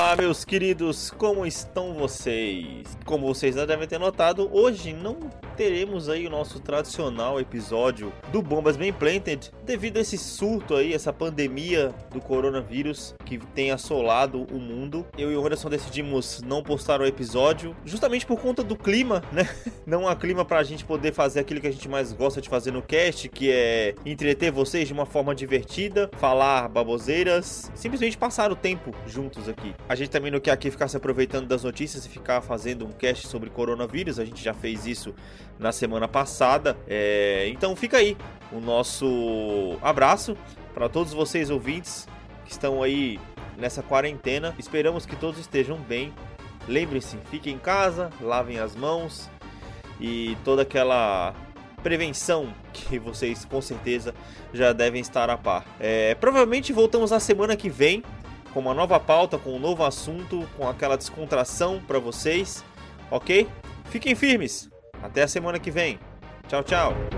Olá, meus queridos, como estão vocês? Como vocês já devem ter notado, hoje não teremos aí o nosso tradicional episódio do Bombas Bem Planted, devido a esse surto aí, essa pandemia do coronavírus que tem assolado o mundo. Eu e o Anderson decidimos não postar o episódio, justamente por conta do clima, né? Não há clima pra gente poder fazer aquilo que a gente mais gosta de fazer no cast, que é entreter vocês de uma forma divertida, falar baboseiras, simplesmente passar o tempo juntos aqui. A gente também não quer aqui ficar se aproveitando das notícias e ficar fazendo um cast sobre coronavírus, a gente já fez isso na semana passada. É, então fica aí o nosso abraço para todos vocês ouvintes que estão aí nessa quarentena. Esperamos que todos estejam bem. Lembre-se, fiquem em casa, lavem as mãos e toda aquela prevenção que vocês com certeza já devem estar a par. É, provavelmente voltamos na semana que vem com uma nova pauta, com um novo assunto, com aquela descontração para vocês, ok? Fiquem firmes! Até a semana que vem. Tchau, tchau.